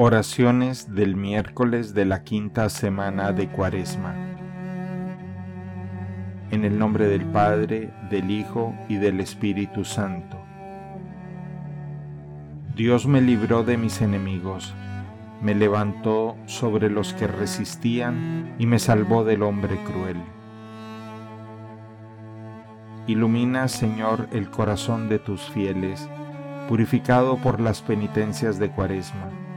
Oraciones del miércoles de la quinta semana de Cuaresma. En el nombre del Padre, del Hijo y del Espíritu Santo. Dios me libró de mis enemigos, me levantó sobre los que resistían y me salvó del hombre cruel. Ilumina, Señor, el corazón de tus fieles, purificado por las penitencias de Cuaresma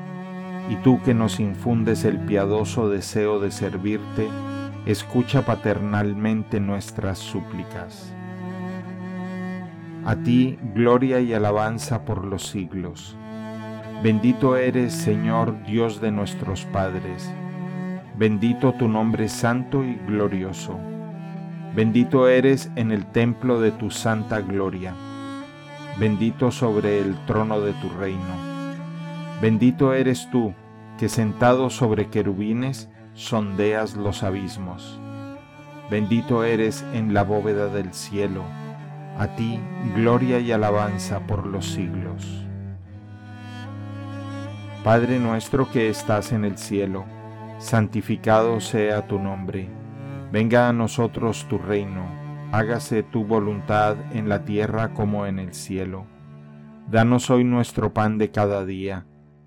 y tú que nos infundes el piadoso deseo de servirte, escucha paternalmente nuestras súplicas. A ti gloria y alabanza por los siglos. Bendito eres, Señor Dios de nuestros padres. Bendito tu nombre santo y glorioso. Bendito eres en el templo de tu santa gloria. Bendito sobre el trono de tu reino Bendito eres tú, que sentado sobre querubines sondeas los abismos. Bendito eres en la bóveda del cielo. A ti gloria y alabanza por los siglos. Padre nuestro que estás en el cielo, santificado sea tu nombre. Venga a nosotros tu reino. Hágase tu voluntad en la tierra como en el cielo. Danos hoy nuestro pan de cada día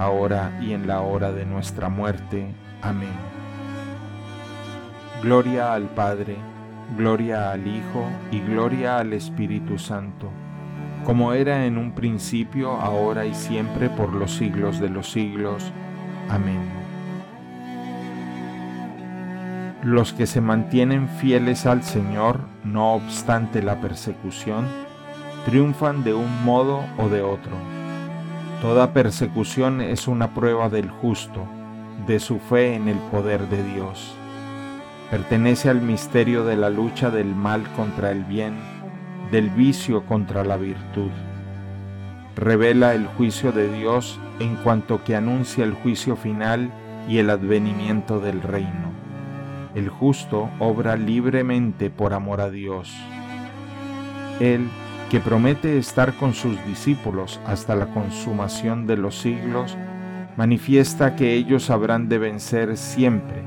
ahora y en la hora de nuestra muerte. Amén. Gloria al Padre, gloria al Hijo y gloria al Espíritu Santo, como era en un principio, ahora y siempre, por los siglos de los siglos. Amén. Los que se mantienen fieles al Señor, no obstante la persecución, triunfan de un modo o de otro Toda persecución es una prueba del justo, de su fe en el poder de Dios. Pertenece al misterio de la lucha del mal contra el bien, del vicio contra la virtud. Revela el juicio de Dios en cuanto que anuncia el juicio final y el advenimiento del reino. El justo obra libremente por amor a Dios. Él que promete estar con sus discípulos hasta la consumación de los siglos, manifiesta que ellos habrán de vencer siempre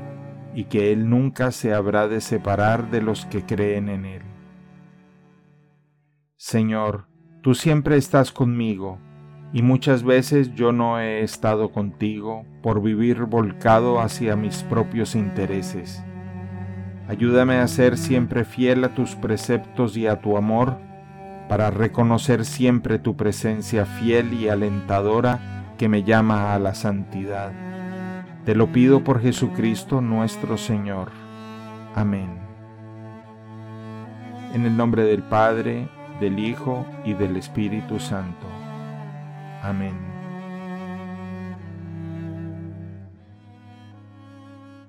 y que Él nunca se habrá de separar de los que creen en Él. Señor, tú siempre estás conmigo, y muchas veces yo no he estado contigo por vivir volcado hacia mis propios intereses. Ayúdame a ser siempre fiel a tus preceptos y a tu amor, para reconocer siempre tu presencia fiel y alentadora que me llama a la santidad. Te lo pido por Jesucristo nuestro Señor. Amén. En el nombre del Padre, del Hijo y del Espíritu Santo. Amén.